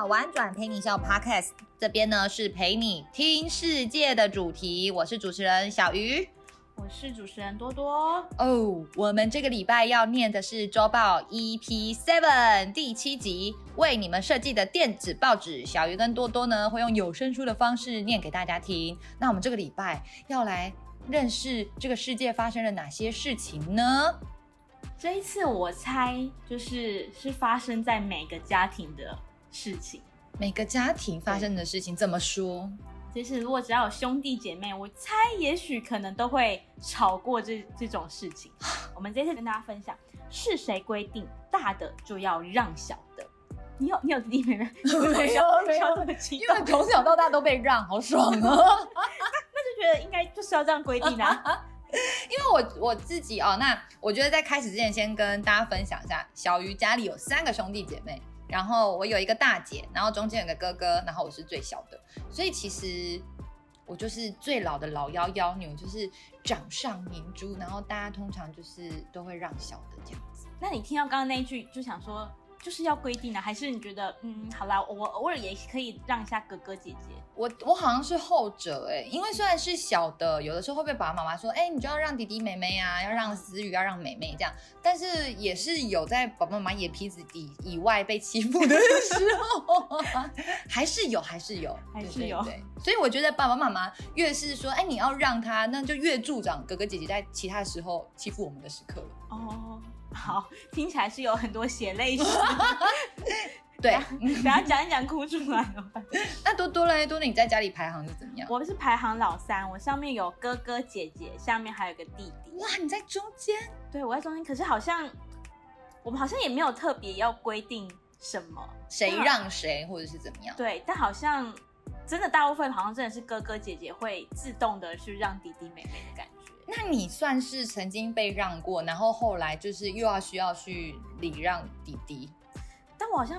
到玩转陪你笑 Podcast，这边呢是陪你听世界的主题，我是主持人小鱼，我是主持人多多。哦，oh, 我们这个礼拜要念的是周报 EP Seven 第七集，为你们设计的电子报纸。小鱼跟多多呢会用有声书的方式念给大家听。那我们这个礼拜要来认识这个世界发生了哪些事情呢？这一次我猜就是是发生在每个家庭的事情，每个家庭发生的事情怎么说？就是如果只要有兄弟姐妹，我猜也许可能都会吵过这这种事情。我们这次跟大家分享是谁规定大的就要让小的？你有你有弟弟妹妹？没有没有，因为从小到大都被让，好爽啊！那就觉得应该就是要这样规定啊。因为我我自己哦，那我觉得在开始之前，先跟大家分享一下，小鱼家里有三个兄弟姐妹，然后我有一个大姐，然后中间有个哥哥，然后我是最小的，所以其实我就是最老的老幺幺女，就是掌上明珠，然后大家通常就是都会让小的这样子。那你听到刚刚那一句，就想说。就是要规定的，还是你觉得嗯，好啦，我偶尔也可以让一下哥哥姐姐。我我好像是后者哎，因为虽然是小的，有的时候会被爸爸妈妈说，哎、欸，你就要让弟弟妹妹啊，要让思雨，要让妹妹这样。但是也是有在爸爸妈妈眼皮子底以外被欺负的时候，还是有，还是有，还是有。对，所以我觉得爸爸妈妈越是说，哎、欸，你要让他，那就越助长哥哥姐姐在其他时候欺负我们的时刻了。哦。好，听起来是有很多血泪史。对，等下讲一讲哭出来了。那多多嘞，多多，你在家里排行是怎么样？我是排行老三，我上面有哥哥姐姐，下面还有个弟弟。哇，你在中间？对，我在中间。可是好像我们好像也没有特别要规定什么，谁让谁或者是怎么样？对，但好像真的大部分好像真的是哥哥姐姐会自动的去让弟弟妹妹的感觉。那你算是曾经被让过，然后后来就是又要需要去礼让弟弟，但我好像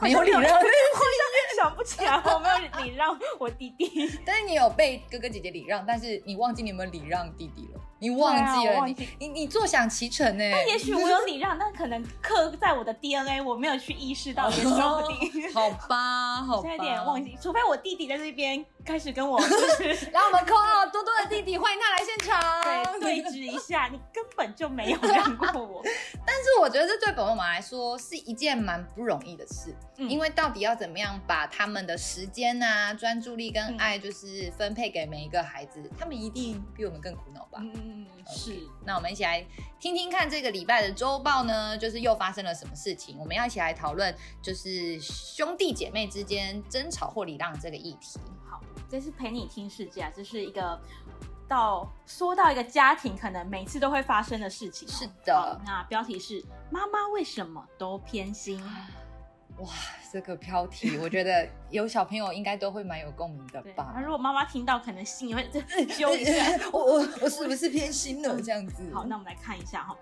没有礼让，我好像想不起来我没有礼让我弟弟。但是你有被哥哥姐姐礼让，但是你忘记你有没有礼让弟弟了。你忘记了，你你你坐享其成呢？那也许我有礼让，但可能刻在我的 DNA，我没有去意识到，也说不定。好吧，好吧，现在有点忘记，除非我弟弟在这边开始跟我，就是让我们 call 多多的弟弟，欢迎他来现场，对，对峙一下。你根本就没有让过我，但是我觉得这对宝宝妈来说是一件蛮不容易的事，嗯、因为到底要怎么样把他们的时间啊、专注力跟爱，就是分配给每一个孩子，嗯、他们一定比我们更苦恼吧？嗯。嗯，是。Okay, 那我们一起来听听看这个礼拜的周报呢，就是又发生了什么事情？我们要一起来讨论，就是兄弟姐妹之间争吵或礼让这个议题。好，这是陪你听世界啊，这是一个到说到一个家庭可能每次都会发生的事情。是的。那标题是妈妈为什么都偏心？哇，这个标题，我觉得有小朋友应该都会蛮有共鸣的吧？那如果妈妈听到，可能心里会揪一下，我我我是不是偏心了？这样子。好，那我们来看一下哈，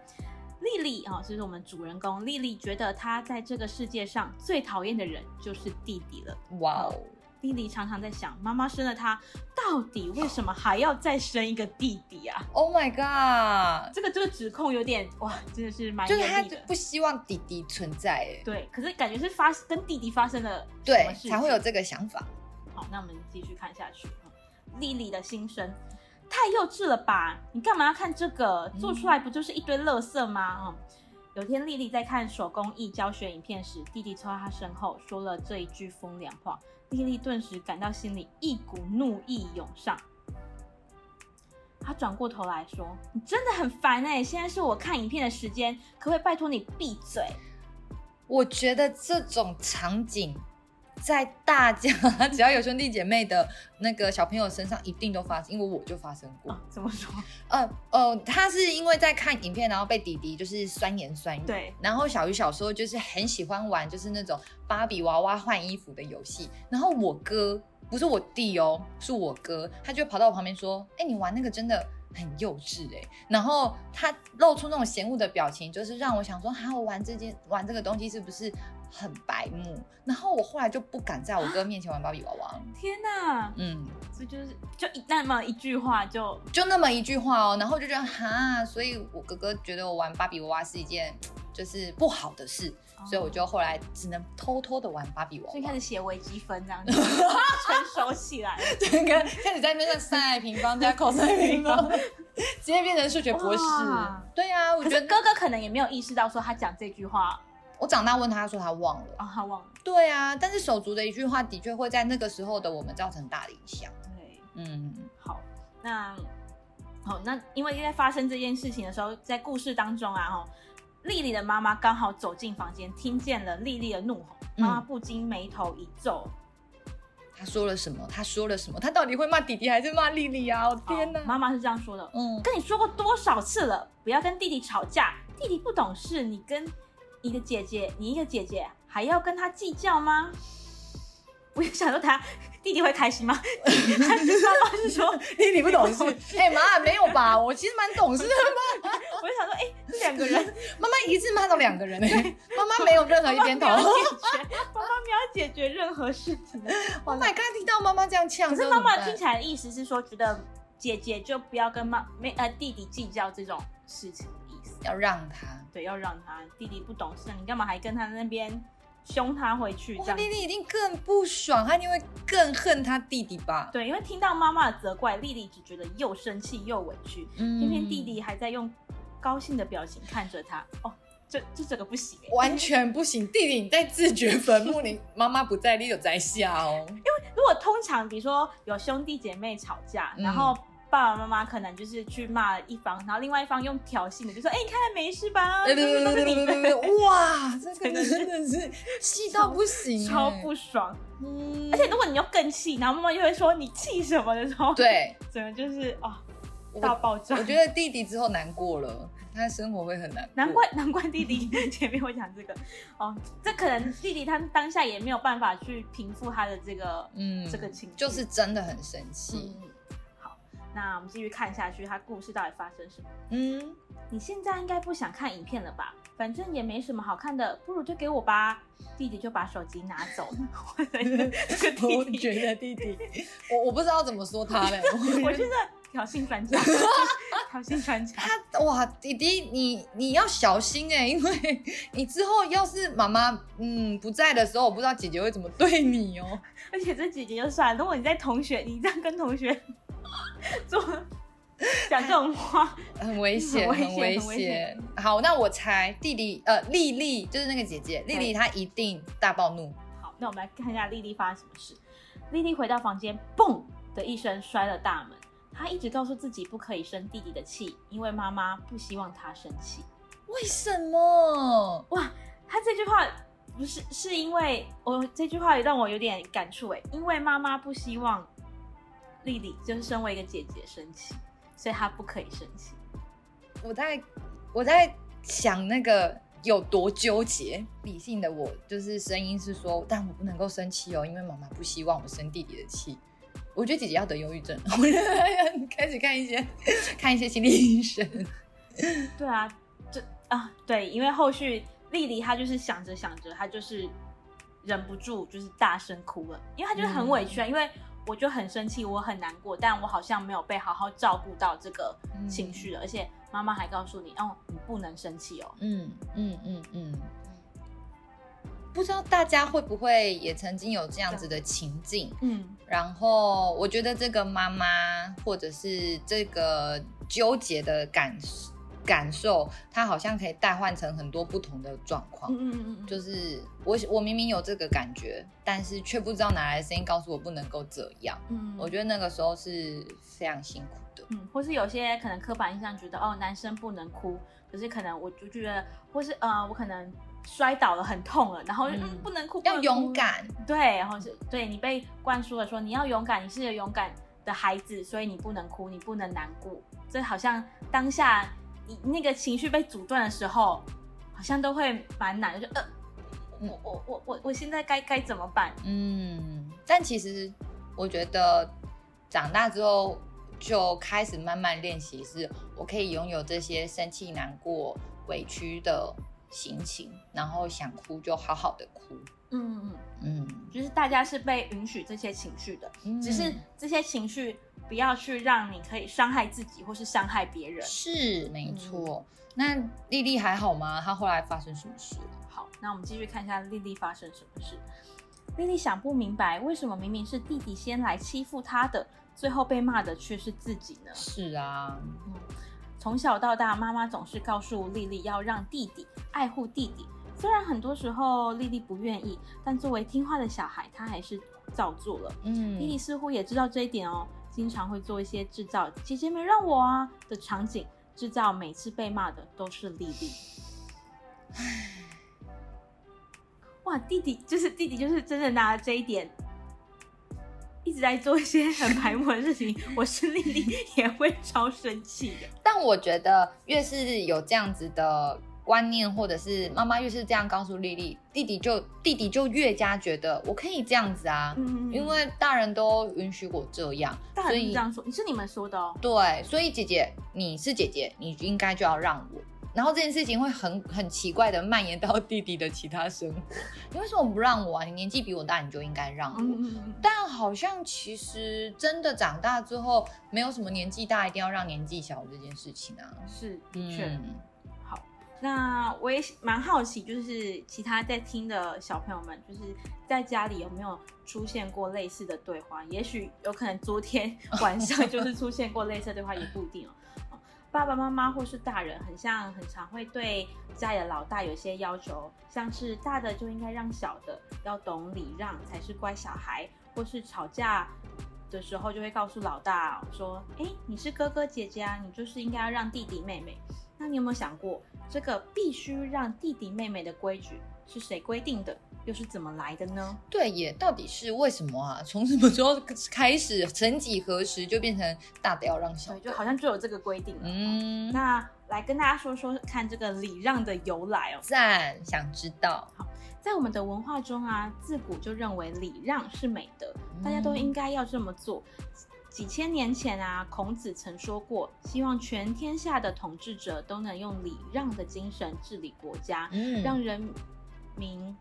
丽丽啊，就是我们主人公丽丽，觉得她在这个世界上最讨厌的人就是弟弟了。哇哦。莉莉常常在想，妈妈生了她，到底为什么还要再生一个弟弟啊？Oh my god！这个这个指控有点哇，真的是蛮就是他不希望弟弟存在哎。对，可是感觉是发跟弟弟发生了对才会有这个想法。好，那我们继续看下去。莉莉的心声，太幼稚了吧？你干嘛要看这个？做出来不就是一堆垃圾吗？嗯。有天莉莉在看手工艺教学影片时，弟弟凑到她身后说了这一句风凉话。莉莉顿时感到心里一股怒意涌上，她转过头来说：“你真的很烦哎！现在是我看影片的时间，可不可以拜托你闭嘴？”我觉得这种场景。在大家 只要有兄弟姐妹的那个小朋友身上，一定都发生，因为我就发生过。啊、怎么说？呃呃，他是因为在看影片，然后被弟弟就是酸言酸语。对。然后小鱼小时候就是很喜欢玩，就是那种芭比娃娃换衣服的游戏。然后我哥不是我弟哦，是我哥，他就跑到我旁边说：“哎、欸，你玩那个真的很幼稚哎。”然后他露出那种嫌恶的表情，就是让我想说：“哈，我玩这件玩这个东西是不是？”很白目，然后我后来就不敢在我哥面前玩芭比娃娃。天哪，嗯，这就是就一那么一句话就，就就那么一句话哦，然后就觉得哈，所以我哥哥觉得我玩芭比娃娃是一件就是不好的事，哦、所以我就后来只能偷偷的玩芭比娃娃，所以开始写微积分这样子，成熟起来，对，开始在那边上 sin 平方加 cos 平方，直接变成数学博士。对啊，我觉得哥哥可能也没有意识到说他讲这句话。我长大问他，他说他忘了啊、哦，他忘了。对啊，但是手足的一句话的确会在那个时候的我们造成大的影响。对，嗯，好，那好，那因为在发生这件事情的时候，在故事当中啊，哈，丽丽的妈妈刚好走进房间，听见了丽丽的怒吼，妈妈不禁眉头一皱。他说了什么？他说了什么？他到底会骂弟弟还是骂丽丽啊？我天哪！妈妈是这样说的，嗯，跟你说过多少次了，不要跟弟弟吵架，弟弟不懂事，你跟。你的姐姐，你一个姐姐，还要跟他计较吗？我就想说他弟弟会开心吗？他妈妈是说弟弟不懂事。哎妈、欸，没有吧？我其实蛮懂事的嘛。我就想说，哎、欸，这两个人，妈妈一次骂到两个人，哎，妈妈没有任何一边头。妈妈没有解决任何事情。我刚才听到妈妈这样呛，可是妈妈听起来的意思是说，觉得姐姐就不要跟妈没呃弟弟计较这种事情的意思。要让他，对，要让他弟弟不懂事，你干嘛还跟他那边凶他回去？这样丽丽一定更不爽，她一定会更恨她弟弟吧？对，因为听到妈妈的责怪，丽丽只觉得又生气又委屈，嗯偏偏弟弟还在用高兴的表情看着她。哦，这这这个不行，完全不行！弟弟你在自掘坟墓，你妈妈不在，你有在笑哦。因为如果通常比如说有兄弟姐妹吵架，然后。爸爸妈妈可能就是去骂了一方，然后另外一方用挑衅的就说：“哎、欸，你看来没事吧？” 对对对对对哇，这个真的是气到不行，超不爽。嗯，而且如果你又更气，然后妈妈又会说：“你气什么？”的时候，对，整个就是哦，大爆炸我。我觉得弟弟之后难过了，他的生活会很难过。难怪 难怪弟弟前面会讲这个哦，这可能弟弟他当下也没有办法去平复他的这个嗯这个情绪，就是真的很生气。嗯那我们继续看下去，他故事到底发生什么？嗯，你现在应该不想看影片了吧？反正也没什么好看的，不如就给我吧。弟弟就把手机拿走 了。我觉得弟弟，我我不知道怎么说他嘞。我现在挑衅专家，挑衅专家。他哇，弟弟你你要小心哎，因为你之后要是妈妈嗯不在的时候，我不知道姐姐会怎么对你哦。而且这姐姐就算，如果你在同学，你这样跟同学。做讲这种话 很危险，很危险。好，那我猜弟弟呃，丽丽就是那个姐姐，丽丽她一定大暴怒。好，那我们来看一下丽丽发生什么事。丽丽回到房间，嘣的一声摔了大门。她一直告诉自己不可以生弟弟的气，因为妈妈不希望她生气。为什么？哇，她这句话不是是因为我这句话也让我有点感触哎，因为妈妈不希望。丽丽就是身为一个姐姐生气，所以她不可以生气。我在我在想那个有多纠结。理性的我就是声音是说，但我不能够生气哦，因为妈妈不希望我生弟弟的气。我觉得姐姐要得忧郁症，我 开始看一些看一些心理医生。对啊，这啊对，因为后续丽丽她就是想着想着，她就是忍不住就是大声哭了，因为她就是很委屈啊，嗯、因为。我就很生气，我很难过，但我好像没有被好好照顾到这个情绪了，嗯、而且妈妈还告诉你，哦，你不能生气哦。嗯嗯嗯嗯。不知道大家会不会也曾经有这样子的情境？嗯。然后我觉得这个妈妈或者是这个纠结的感受。感受，它好像可以代换成很多不同的状况。嗯嗯嗯，就是我我明明有这个感觉，但是却不知道哪来的声音告诉我不能够这样。嗯，我觉得那个时候是非常辛苦的。嗯，或是有些可能刻板印象觉得哦，男生不能哭，可是可能我就觉得，或是呃，我可能摔倒了很痛了，然后、嗯嗯、不能哭，不能哭，要勇敢。对，然后是对你被灌输了说你要勇敢，你是个勇敢的孩子，所以你不能哭，你不能难过。这好像当下。那个情绪被阻断的时候，好像都会蛮难的，就呃，我我我我我现在该该怎么办？嗯，但其实我觉得长大之后就开始慢慢练习，是我可以拥有这些生气、难过、委屈的心情，然后想哭就好好的哭。嗯嗯嗯，就是大家是被允许这些情绪的，嗯只是这些情绪不要去让你可以伤害自己或是伤害别人。是没错。那丽丽还好吗？她后来发生什么事？好，那我们继续看一下丽丽发生什么事。丽丽想不明白，为什么明明是弟弟先来欺负她的，最后被骂的却是自己呢？是啊，嗯，从小到大，妈妈总是告诉丽丽要让弟弟爱护弟弟。虽然很多时候丽丽不愿意，但作为听话的小孩，她还是照做了。嗯，丽丽似乎也知道这一点哦，经常会做一些制造“姐姐没让我啊”的场景，制造每次被骂的都是丽丽。唉，哇，弟弟就是弟弟，就是真的拿了这一点，一直在做一些很白目的事情。我是丽丽，也会超生气的。但我觉得越是有这样子的。观念，或者是妈妈越是这样告诉丽丽，弟弟就弟弟就越加觉得我可以这样子啊，嗯，因为大人都允许我这样，大人这样说，你是你们说的哦，对，所以姐姐你是姐姐，你应该就要让我，然后这件事情会很很奇怪的蔓延到弟弟的其他生活，你为什么不让我啊？你年纪比我大，你就应该让我，但好像其实真的长大之后，没有什么年纪大一定要让年纪小这件事情啊，是的确。嗯那我也蛮好奇，就是其他在听的小朋友们，就是在家里有没有出现过类似的对话？也许有可能昨天晚上就是出现过类似对话，也不一定哦。爸爸妈妈或是大人，很像很常会对家里的老大有些要求，像是大的就应该让小的，要懂礼让才是乖小孩，或是吵架的时候就会告诉老大说：“哎，你是哥哥姐姐啊，你就是应该要让弟弟妹妹。”那你有没有想过，这个必须让弟弟妹妹的规矩是谁规定的，又是怎么来的呢？对耶，到底是为什么啊？从什么时候开始？曾几何时就变成大的要让小的？对，就好像就有这个规定了。嗯，那来跟大家说说看这个礼让的由来哦。赞，想知道。好，在我们的文化中啊，自古就认为礼让是美德，嗯、大家都应该要这么做。几千年前啊，孔子曾说过，希望全天下的统治者都能用礼让的精神治理国家，嗯，让人民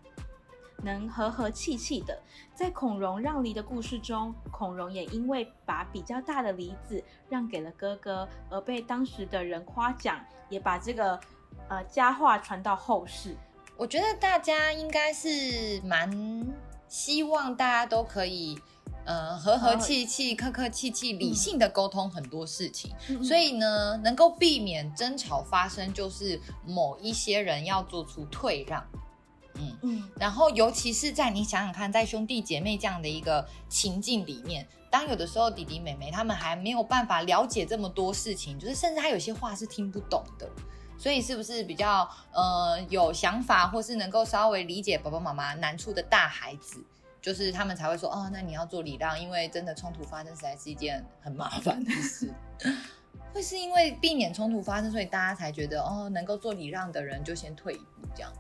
能和和气气的。在孔融让梨的故事中，孔融也因为把比较大的梨子让给了哥哥，而被当时的人夸奖，也把这个呃佳话传到后世。我觉得大家应该是蛮希望大家都可以。呃，和和气气、客客气气、理性的沟通很多事情，嗯、所以呢，能够避免争吵发生，就是某一些人要做出退让，嗯。嗯，然后尤其是在你想想看，在兄弟姐妹这样的一个情境里面，当有的时候弟弟妹妹他们还没有办法了解这么多事情，就是甚至他有些话是听不懂的，所以是不是比较呃有想法，或是能够稍微理解爸爸妈妈难处的大孩子？就是他们才会说哦，那你要做礼让，因为真的冲突发生实在是一件很麻烦的事。会是因为避免冲突发生，所以大家才觉得哦，能够做礼让的人就先退一步，这样。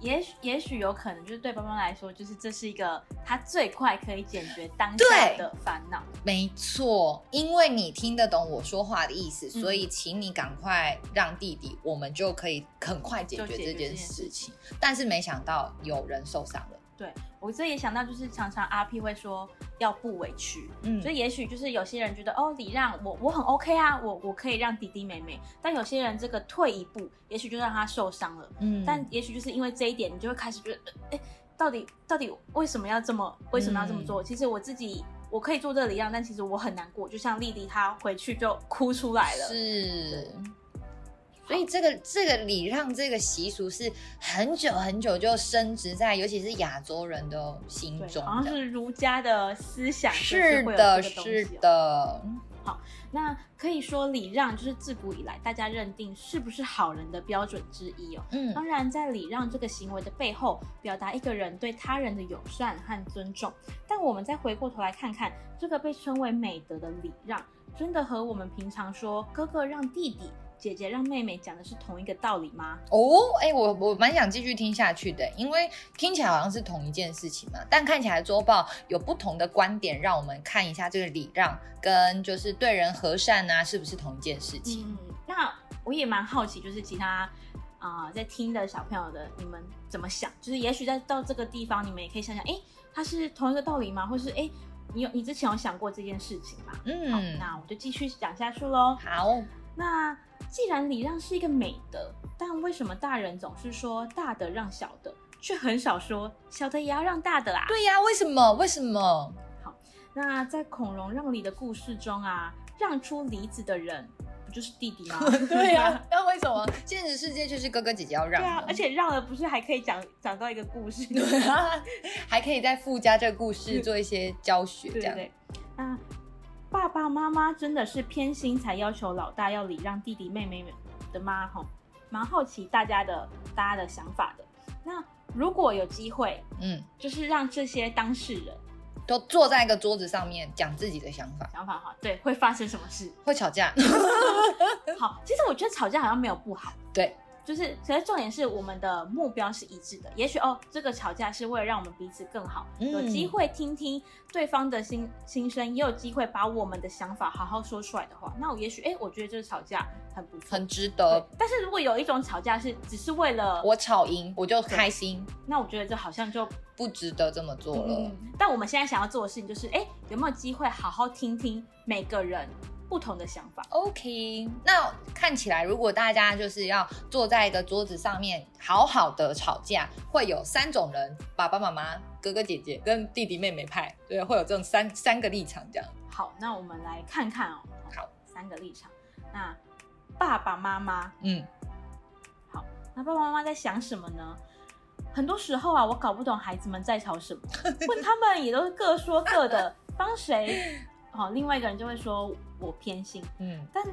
也许也许有可能，就是对爸妈来说，就是这是一个他最快可以解决当下的烦恼。没错，因为你听得懂我说话的意思，所以请你赶快让弟弟，我们就可以很快解决这件事情。但是没想到有人受伤了。对，我这也想到，就是常常阿 P 会说要不委屈，嗯，所以也许就是有些人觉得哦，礼让我我很 OK 啊，我我可以让弟弟妹妹，但有些人这个退一步，也许就让他受伤了，嗯，但也许就是因为这一点，你就会开始觉得，哎，到底到底为什么要这么为什么要这么做？嗯，其实我自己我可以做这个礼让，但其实我很难过，就像丽丽她回去就哭出来了，是。所以这个这个礼让这个习俗是很久很久就深植在，尤其是亚洲人的心中，好像是儒家的思想是的，是的。好，那可以说礼让就是自古以来大家认定是不是好人的标准之一哦。嗯，当然在礼让这个行为的背后，表达一个人对他人的友善和尊重。但我们再回过头来看看，这个被称为美德的礼让，真的和我们平常说哥哥让弟弟，姐姐让妹妹讲的是同一个道理吗？哦，哎，我我蛮想继续听下去的，因为听起来好像是同一件事情嘛，但看起来周报有不同的观点，让我们看一下这个礼让跟就是对人和善啊，是不是同一件事情？嗯，那我也蛮好奇，就是其他啊、呃，在听的小朋友的你们怎么想？就是也许在到这个地方，你们也可以想想，哎，它是同一个道理吗？或是哎，你有你之前有想过这件事情吗？嗯，好，那我就继续讲下去喽。好，那既然礼让是一个美德，但为什么大人总是说大的让小的，却很少说小的也要让大的啊？对呀，为什么？为什么？好，那在孔融让梨的故事中啊，让出梨子的人。不就是弟弟吗？对呀、啊，那为什么现实世界就是哥哥姐姐要让？对啊，而且让了不是还可以讲讲到一个故事？对啊，还可以再附加这个故事 做一些教学，这样。对，对，对，那爸爸妈妈真的是偏心才要求老大要礼让弟弟妹妹们的吗？哈，蛮好奇大家的大家的想法的。那如果有机会，嗯，就是让这些当事人。都坐在一个桌子上面讲自己的想法，想法哈，对，会发生什么事？会吵架。好，其实我觉得吵架好像没有不好，对。就是，其实重点是我们的目标是一致的。也许哦，这个吵架是为了让我们彼此更好，嗯、有机会听听对方的心心声，也有机会把我们的想法好好说出来的话，那我也许哎，我觉得这个吵架很不错，很值得。但是如果有一种吵架是只是为了我吵赢我就开心，那我觉得这好像就不值得这么做了。嗯、但我们现在想要做的事情就是，哎，有没有机会好好听听每个人？不同的想法，OK。那看起来，如果大家就是要坐在一个桌子上面，好好的吵架，会有三种人：爸爸妈妈、哥哥姐姐跟弟弟妹妹派。对，会有这种三三个立场这样。好，那我们来看看哦。好，三个立场。那爸爸妈妈，嗯，好。那爸爸妈妈在想什么呢？很多时候啊，我搞不懂孩子们在吵什么，问他们也都是各说各的，帮谁？好，另外一个人就会说。我偏心，嗯，但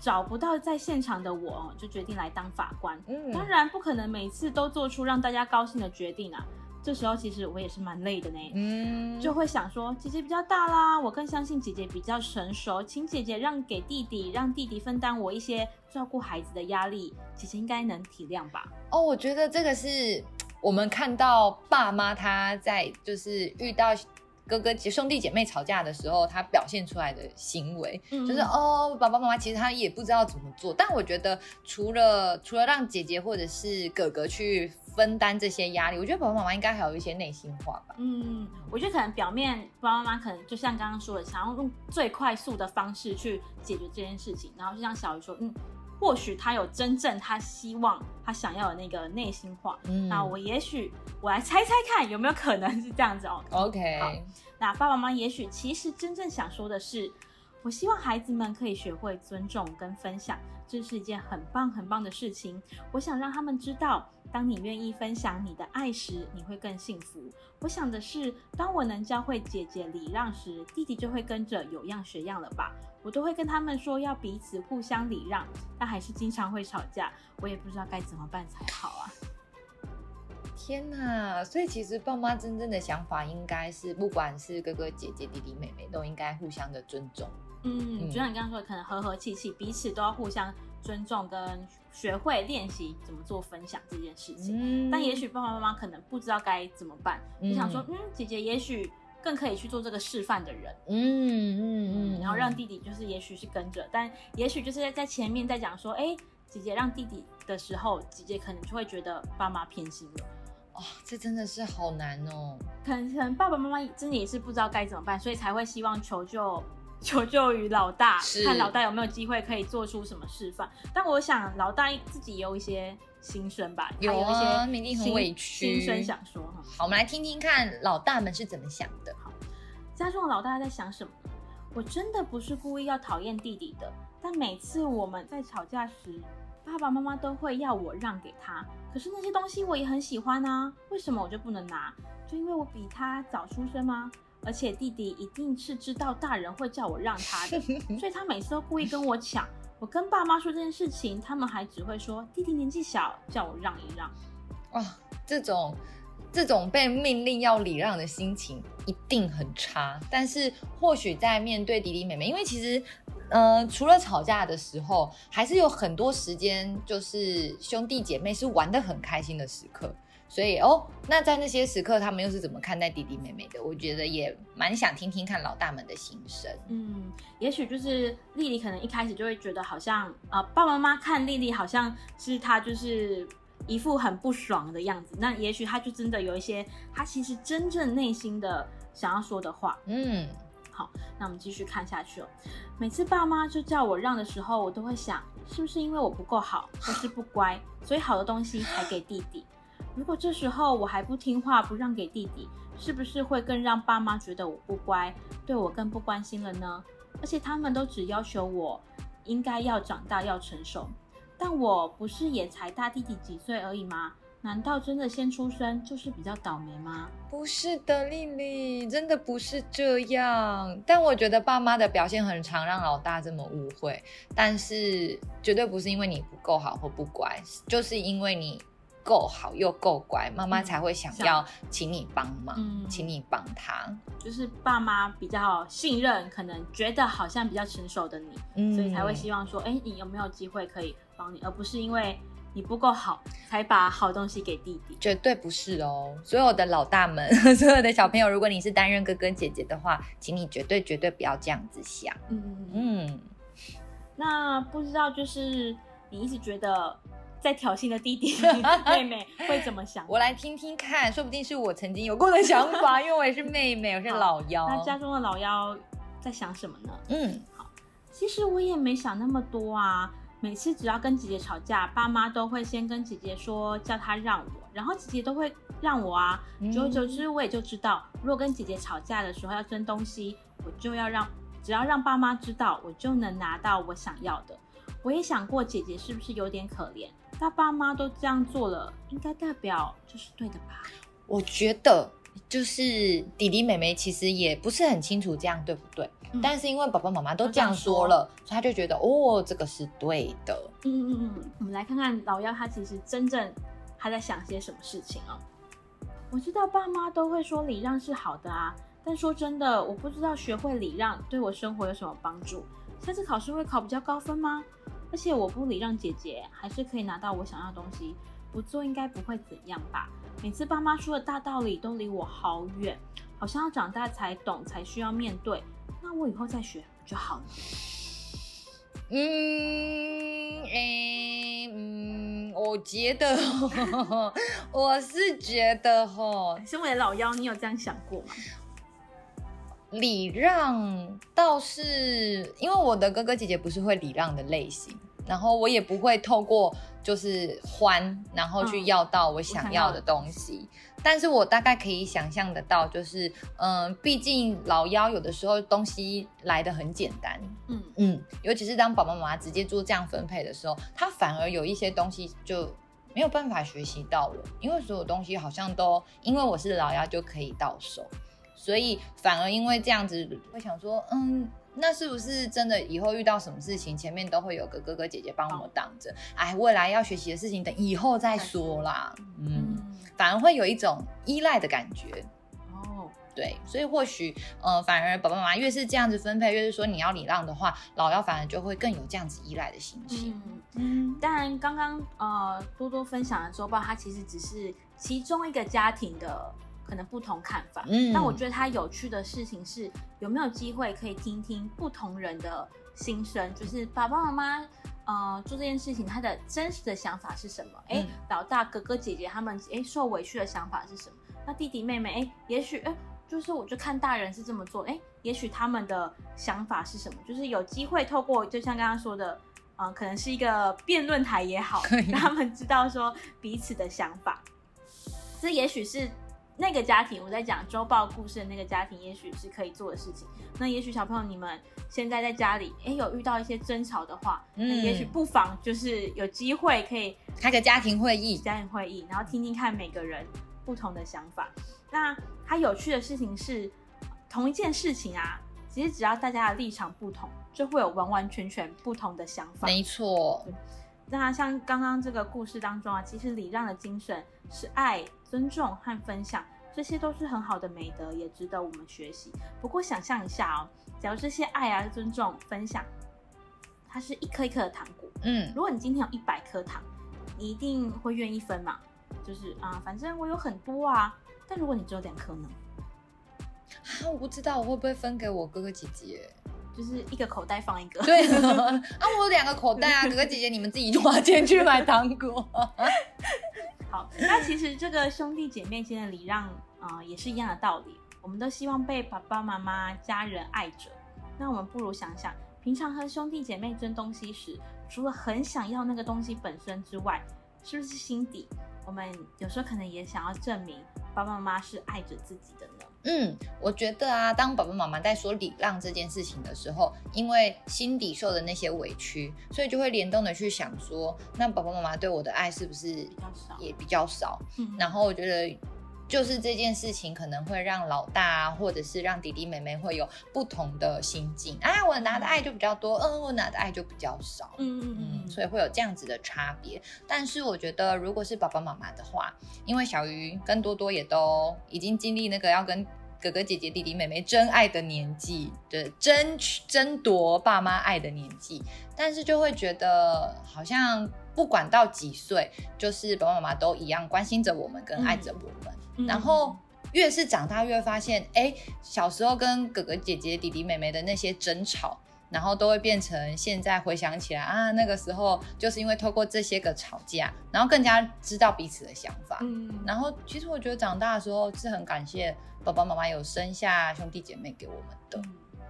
找不到在现场的我，就决定来当法官。嗯，当然不可能每次都做出让大家高兴的决定啊。这时候其实我也是蛮累的呢，嗯，就会想说姐姐比较大啦，我更相信姐姐比较成熟，请姐姐让给弟弟，让弟弟分担我一些照顾孩子的压力，姐姐应该能体谅吧？哦，我觉得这个是我们看到爸妈他在就是遇到。哥哥姐兄弟姐妹吵架的时候，他表现出来的行为，嗯、就是哦，爸爸妈妈其实他也不知道怎么做。但我觉得，除了除了让姐姐或者是哥哥去分担这些压力，我觉得爸爸妈妈应该还有一些内心话吧。嗯，我觉得可能表面爸爸妈妈可能就像刚刚说的，想要用最快速的方式去解决这件事情，然后就像小鱼说，嗯。或许他有真正他希望他想要的那个内心话，嗯，那我也许我来猜猜看有没有可能是这样子哦。OK，好，那爸爸妈妈也许其实真正想说的是，我希望孩子们可以学会尊重跟分享，这是一件很棒很棒的事情。我想让他们知道，当你愿意分享你的爱时，你会更幸福。我想的是，当我能教会姐姐礼让时，弟弟就会跟着有样学样了吧。我都会跟他们说要彼此互相礼让，但还是经常会吵架，我也不知道该怎么办才好啊！天哪！所以其实爸妈真正的想法应该是，不管是哥哥姐姐、弟弟妹妹，都应该互相的尊重。嗯，就像你刚刚说的，可能和和气气，彼此都要互相尊重，跟学会练习怎么做分享这件事情。嗯，但也许爸爸妈妈可能不知道该怎么办，就想说，嗯，姐姐也许。更可以去做这个示范的人，嗯嗯嗯，然后让弟弟就是也许是跟着，但也许就是在在前面在讲说，哎，姐姐让弟弟的时候，姐姐可能就会觉得爸妈偏心了，哦，这真的是好难哦，可能可能爸爸妈妈真的也是不知道该怎么办，所以才会希望求救求救于老大，看老大有没有机会可以做出什么示范。但我想老大自己也有一些。心声吧，有啊，一定很委屈，心声想说哈。好，我们来听听看老大们是怎么想的。好，家中的老大在想什么？我真的不是故意要讨厌弟弟的，但每次我们在吵架时，爸爸妈妈都会要我让给他。可是那些东西我也很喜欢啊，为什么我就不能拿？就因为我比他早出生吗？而且弟弟一定是知道大人会叫我让他的，所以他每次都故意跟我抢。我跟爸妈说这件事情，他们还只会说弟弟年纪小，叫我让一让。哇，这种这种被命令要礼让的心情一定很差。但是或许在面对弟弟妹妹，因为其实，呃，除了吵架的时候，还是有很多时间，就是兄弟姐妹是玩的很开心的时刻。所以哦，那在那些时刻，他们又是怎么看待弟弟妹妹的？我觉得也蛮想听听看老大们的心声。嗯，也许就是丽丽可能一开始就会觉得好像啊、呃，爸爸妈妈看丽丽好像是她就是一副很不爽的样子。那也许她就真的有一些她其实真正内心的想要说的话。嗯，好，那我们继续看下去哦。每次爸妈就叫我让的时候，我都会想，是不是因为我不够好，或是不乖，所以好的东西才给弟弟？如果这时候我还不听话，不让给弟弟，是不是会更让爸妈觉得我不乖，对我更不关心了呢？而且他们都只要求我应该要长大，要成熟，但我不是也才大弟弟几岁而已吗？难道真的先出生就是比较倒霉吗？不是的，丽丽，真的不是这样。但我觉得爸妈的表现很常让老大这么误会，但是绝对不是因为你不够好或不乖，就是因为你。够好又够乖，妈妈才会想要请你帮忙，嗯、请你帮他。就是爸妈比较信任，可能觉得好像比较成熟的你，嗯、所以才会希望说，哎、欸，你有没有机会可以帮你，而不是因为你不够好才把好东西给弟弟。绝对不是哦，所有的老大们，所有的小朋友，如果你是担任哥哥姐姐的话，请你绝对绝对不要这样子想。嗯嗯嗯。那不知道就是你一直觉得。在挑衅的弟弟妹妹会怎么想？我来听听看，说不定是我曾经有过的想法，因为我也是妹妹，我是老 幺。那家中的老幺在想什么呢？嗯，好，其实我也没想那么多啊。每次只要跟姐姐吵架，爸妈都会先跟姐姐说，叫她让我，然后姐姐都会让我啊。久而久之，我也就知道，如果跟姐姐吵架的时候要争东西，我就要让，只要让爸妈知道，我就能拿到我想要的。我也想过，姐姐是不是有点可怜？他爸妈都这样做了，应该代表就是对的吧？我觉得就是弟弟妹妹其实也不是很清楚这样对不对，嗯、但是因为爸爸妈妈都这样说了，说所以他就觉得哦，这个是对的。嗯嗯嗯，我们来看看老幺他其实真正他在想些什么事情哦。我知道爸妈都会说礼让是好的啊，但说真的，我不知道学会礼让对我生活有什么帮助。下次考试会考比较高分吗？而且我不礼让姐姐，还是可以拿到我想要的东西。不做应该不会怎样吧？每次爸妈说的大道理都离我好远，好像要长大才懂，才需要面对。那我以后再学就好了。嗯，诶、欸，嗯，我觉得，我是觉得哈，身为老妖，你有这样想过吗？礼让倒是，因为我的哥哥姐姐不是会礼让的类型，然后我也不会透过就是欢，然后去要到我想要的东西。嗯、但是我大概可以想象得到，就是嗯，毕竟老幺有的时候东西来的很简单，嗯嗯，尤其是当爸爸妈妈直接做这样分配的时候，他反而有一些东西就没有办法学习到了，因为所有东西好像都因为我是老幺就可以到手。所以反而因为这样子，会想说，嗯，那是不是真的以后遇到什么事情，前面都会有个哥哥姐姐帮我挡着？哎，未来要学习的事情，等以后再说啦。嗯，反而会有一种依赖的感觉。哦，对，所以或许，呃，反而爸爸妈妈越是这样子分配，越是说你要礼让的话，老幺反而就会更有这样子依赖的心情。嗯，当然，刚刚呃多多分享的周报，它其实只是其中一个家庭的。可能不同看法，嗯，但我觉得他有趣的事情是，有没有机会可以听听不同人的心声，就是爸爸妈妈，呃，做这件事情他的真实的想法是什么？哎、嗯，老大哥哥姐姐他们，哎，受委屈的想法是什么？那弟弟妹妹，哎，也许，哎，就是我就看大人是这么做，哎，也许他们的想法是什么？就是有机会透过，就像刚刚说的，嗯、呃，可能是一个辩论台也好，让他们知道说彼此的想法，这也许是。那个家庭，我在讲周报故事的那个家庭，也许是可以做的事情。那也许小朋友你们现在在家里，哎，有遇到一些争吵的话，嗯，也许不妨就是有机会可以开个家庭会议，家庭会议，然后听听看每个人不同的想法。那它有趣的事情是，同一件事情啊，其实只要大家的立场不同，就会有完完全全不同的想法。没错。那像刚刚这个故事当中啊，其实礼让的精神是爱、尊重和分享，这些都是很好的美德，也值得我们学习。不过想象一下哦，假如这些爱啊、尊重、分享，它是一颗一颗的糖果，嗯，如果你今天有一百颗糖，你一定会愿意分嘛？就是啊，反正我有很多啊。但如果你只有两颗呢？啊，我不知道我会不会分给我哥哥姐姐，就是一个口袋放一个。对啊，我有两个口袋啊，哥哥姐姐你们自己花钱去买糖果。好，那其实这个兄弟姐妹间的礼让啊、呃，也是一样的道理。我们都希望被爸爸妈妈、家人爱着。那我们不如想想，平常和兄弟姐妹争东西时，除了很想要那个东西本身之外，是不是心底我们有时候可能也想要证明爸爸妈妈是爱着自己的呢？嗯，我觉得啊，当爸爸妈妈在说礼让这件事情的时候，因为心底受的那些委屈，所以就会联动的去想说，那爸爸妈妈对我的爱是不是也比较少？嗯，然后我觉得。就是这件事情可能会让老大啊，或者是让弟弟妹妹会有不同的心境啊，我拿的爱就比较多，嗯，我拿的爱就比较少，嗯嗯嗯，所以会有这样子的差别。但是我觉得，如果是爸爸妈妈的话，因为小鱼跟多多也都已经经历那个要跟哥哥姐姐、弟弟妹妹争爱的年纪，对，争取争夺爸妈爱的年纪，但是就会觉得好像不管到几岁，就是爸爸妈妈都一样关心着我们，跟爱着我们。嗯然后越是长大，越发现，哎，小时候跟哥哥姐姐、弟弟妹妹的那些争吵，然后都会变成现在回想起来啊，那个时候就是因为透过这些个吵架，然后更加知道彼此的想法。嗯，然后其实我觉得长大的时候是很感谢爸爸妈妈有生下兄弟姐妹给我们的。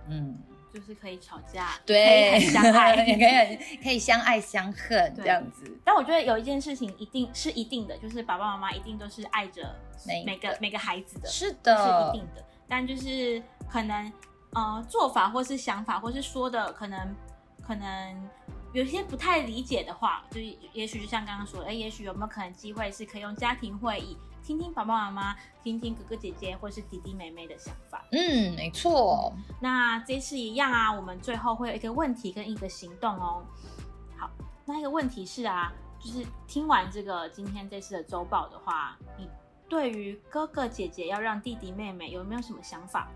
嗯。就是可以吵架，对，可以相爱，也可以可以相爱相恨这样子。但我觉得有一件事情一定是一定的，就是爸爸妈妈一定都是爱着每每个每个孩子的，是的，是一定的。但就是可能呃做法或是想法或是说的可能可能有些不太理解的话，就也许就像刚刚说的，哎，也许有没有可能机会是可以用家庭会议。听听爸爸妈妈，听听哥哥姐姐或是弟弟妹妹的想法。嗯，没错。那这次一样啊，我们最后会有一个问题跟一个行动哦。好，那一个问题是啊，就是听完这个今天这次的周报的话，你对于哥哥姐姐要让弟弟妹妹有没有什么想法？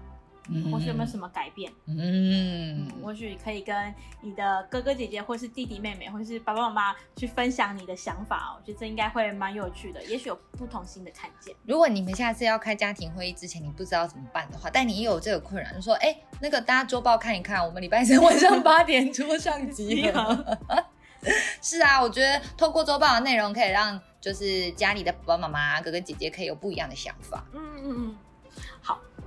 或是有没有什么改变？嗯，或许可以跟你的哥哥姐姐，或是弟弟妹妹，或是爸爸妈妈去分享你的想法哦。我觉得这应该会蛮有趣的，也许有不同新的看见。如果你们下次要开家庭会议之前，你不知道怎么办的话，但你也有这个困扰，就说：哎，那个大家周报看一看，我们礼拜三晚上八点桌上集合。是啊，我觉得透过周报的内容，可以让就是家里的爸爸妈妈、哥哥姐姐可以有不一样的想法。嗯嗯嗯。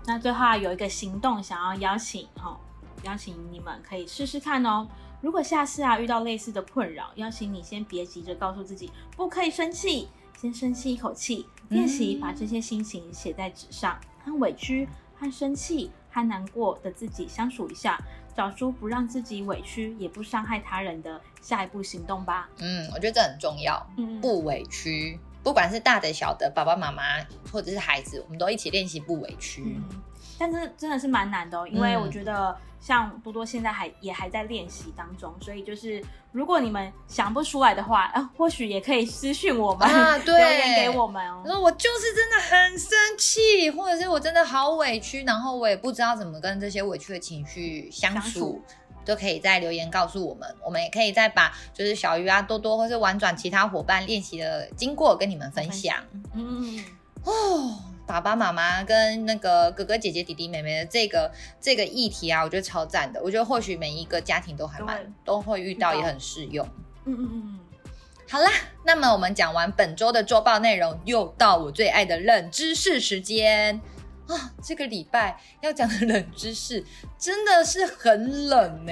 那最后有一个行动，想要邀请哈、哦，邀请你们可以试试看哦。如果下次啊遇到类似的困扰，邀请你先别急着告诉自己不可以生气，先深吸一口气，练习把这些心情写在纸上，和委屈、和生气、和难过的自己相处一下，找出不让自己委屈也不伤害他人的下一步行动吧。嗯，我觉得这很重要，嗯，不委屈。不管是大的小的，爸爸妈妈或者是孩子，我们都一起练习不委屈。嗯，但是真的是蛮难的哦，因为我觉得像多多现在还也还在练习当中，所以就是如果你们想不出来的话，呃，或许也可以私讯我们，啊，对，留言给我们哦。说我就是真的很生气，或者是我真的好委屈，然后我也不知道怎么跟这些委屈的情绪相处。相处都可以在留言告诉我们，我们也可以再把就是小鱼啊、多多或是玩转其他伙伴练习的经过跟你们分享。嗯哦，爸爸妈妈跟那个哥哥姐姐、弟弟妹妹的这个这个议题啊，我觉得超赞的。我觉得或许每一个家庭都还蛮都会遇到，也很适用。嗯嗯嗯。好啦，那么我们讲完本周的周报内容，又到我最爱的冷知识时间。啊，这个礼拜要讲的冷知识真的是很冷呢。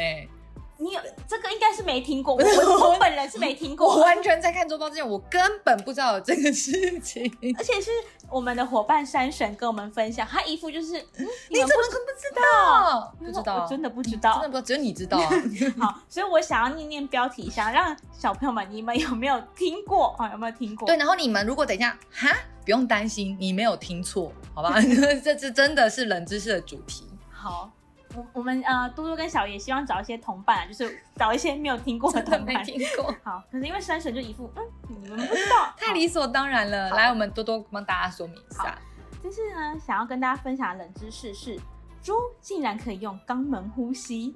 你有这个应该是没听过，我我本人是没听过。我完全在看周报之前，我根本不知道有这个事情。而且是我们的伙伴山神跟我们分享，他一副就是，嗯、你怎么可不知道？不知道，我真的不知道，真的不知道，只有你知道啊。好，所以我想要念念标题，想让小朋友们，你们有没有听过啊？有没有听过？对，然后你们如果等一下哈。不用担心，你没有听错，好吧？这次真的是冷知识的主题。好，我我们呃，多多跟小野希望找一些同伴，就是找一些没有听过的同伴。没听过。好，可是因为山神就一副嗯，你们不知道，太理所当然了。来，我们多多帮大家说明一下。就是呢，想要跟大家分享的冷知识是，猪竟然可以用肛门呼吸。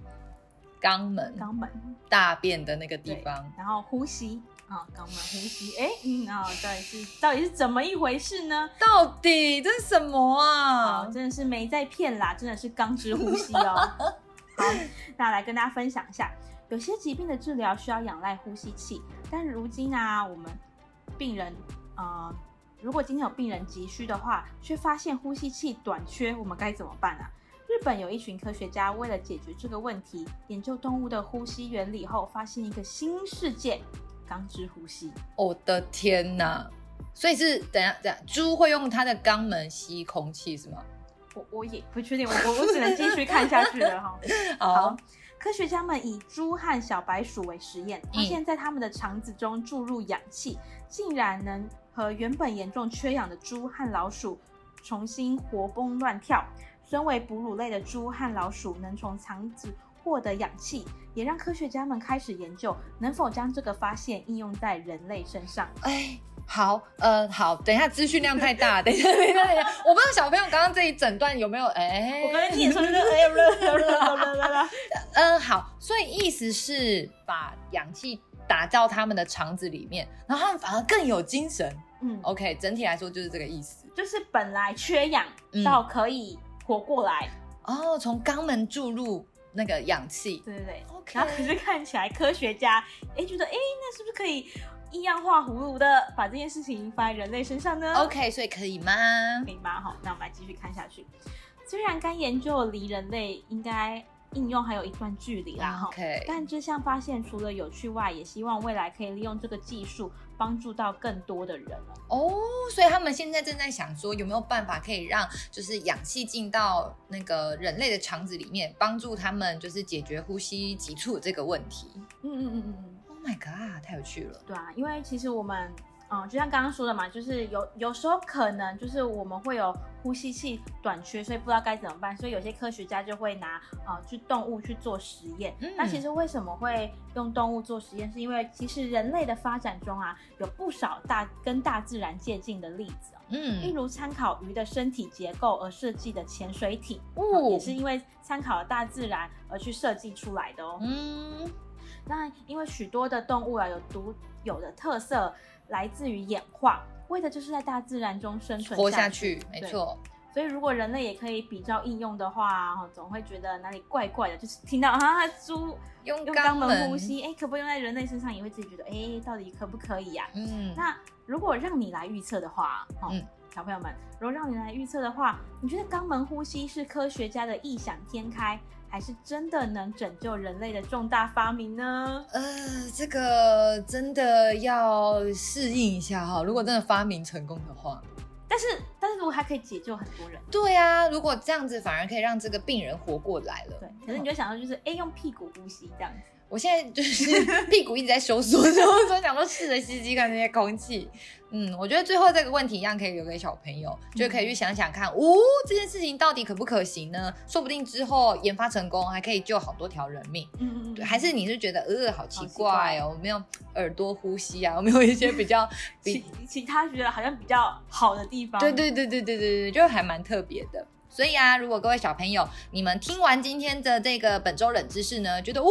肛门，肛门，大便的那个地方，然后呼吸。啊，肛门呼吸，哎，嗯啊，到底是到底是怎么一回事呢？到底这是什么啊？真的是没在骗啦，真的是肛之呼吸哦。好，那来跟大家分享一下，有些疾病的治疗需要仰赖呼吸器，但如今啊，我们病人啊、呃，如果今天有病人急需的话，却发现呼吸器短缺，我们该怎么办啊？日本有一群科学家为了解决这个问题，研究动物的呼吸原理后，发现一个新世界。肛之呼吸，我的天哪！所以是等下等下，猪会用它的肛门吸空气是吗？我我也不确定，我我我只能继续看下去了 哈。好，好，科学家们以猪和小白鼠为实验，发现在他们的肠子中注入氧气，嗯、竟然能和原本严重缺氧的猪和老鼠重新活蹦乱跳。身为哺乳类的猪和老鼠能从肠子获得氧气，也让科学家们开始研究能否将这个发现应用在人类身上。哎，好，呃，好，等一下，资讯量太大，等一下，等一下，等一下，我不知道小朋友刚刚这一整段有没有？哎，我刚才听你说的，哎，不不嗯，好，所以意思是把氧气打到他们的肠子里面，然后他们反而更有精神。嗯，OK，整体来说就是这个意思，就是本来缺氧到可以活过来。嗯、哦，从肛门注入。那个氧气，对对对，OK。然后可是看起来科学家哎觉得哎，那是不是可以一样画葫芦的把这件事情放在人类身上呢？OK，所以可以吗？可以吗？好，那我们来继续看下去。虽然该研究离人类应该。应用还有一段距离啦，哈。Okay. 但这项发现除了有趣外，也希望未来可以利用这个技术帮助到更多的人哦。所以他们现在正在想说，有没有办法可以让就是氧气进到那个人类的肠子里面，帮助他们就是解决呼吸急促这个问题。嗯嗯嗯嗯。Oh my god，太有趣了。对啊，因为其实我们。嗯，就像刚刚说的嘛，就是有有时候可能就是我们会有呼吸器短缺，所以不知道该怎么办，所以有些科学家就会拿啊、呃、去动物去做实验。嗯、那其实为什么会用动物做实验？是因为其实人类的发展中啊，有不少大跟大自然接近的例子。嗯，例如参考鱼的身体结构而设计的潜水艇，哦，也是因为参考了大自然而去设计出来的哦。嗯，那因为许多的动物啊有独有的特色。来自于演化，为的就是在大自然中生存活下去，没错。所以如果人类也可以比较应用的话，总会觉得哪里怪怪的。就是听到啊，猪 用肛门呼吸，哎，可不可以用在人类身上？也会自己觉得，哎，到底可不可以呀？嗯。那如果让你来预测的话，嗯，小朋友们，如果让你来预测的话，你觉得肛门呼吸是科学家的异想天开？还是真的能拯救人类的重大发明呢？呃，这个真的要适应一下哈。如果真的发明成功的话，但是但是如果还可以解救很多人，对啊，如果这样子反而可以让这个病人活过来了。对，可是你就想到就是哎，用屁股呼吸这样子。我现在就是 屁股一直在收缩，所以说想说试着吸吸看那些空气。嗯，我觉得最后这个问题一样可以留给小朋友，就可以去想想看，哦，这件事情到底可不可行呢？说不定之后研发成功，还可以救好多条人命。嗯嗯还是你是觉得呃，好奇怪哦，没有耳朵呼吸啊，我没有一些比较比其他觉得好像比较好的地方？对对对对对对对，就还蛮特别的。所以啊，如果各位小朋友，你们听完今天的这个本周冷知识呢，觉得哦，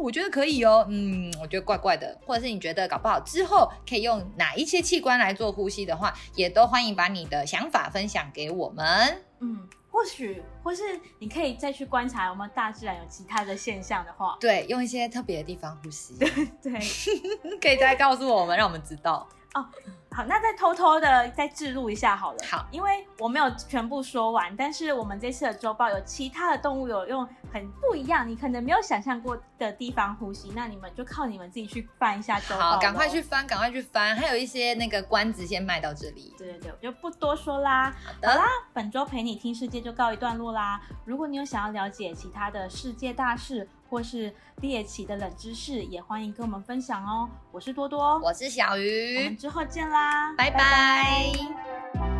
我觉得可以哦，嗯，我觉得怪怪的，或者是你觉得搞不好之后可以用哪一些器官来做呼吸的话，也都欢迎把你的想法分享给我们。嗯，或许或是你可以再去观察有没有大自然有其他的现象的话，对，用一些特别的地方呼吸，对 对，可以再告诉我们，让我们知道。哦，好，那再偷偷的再置入一下好了。好，因为我没有全部说完，但是我们这次的周报有其他的动物有用很不一样，你可能没有想象过的地方呼吸，那你们就靠你们自己去翻一下周报。好，赶快去翻，赶快去翻，还有一些那个关子先卖到这里。对对对，我就不多说啦。好的。好啦，本周陪你听世界就告一段落啦。如果你有想要了解其他的世界大事，或是猎奇的冷知识，也欢迎跟我们分享哦。我是多多，我是小鱼，我们之后见啦，拜拜。拜拜。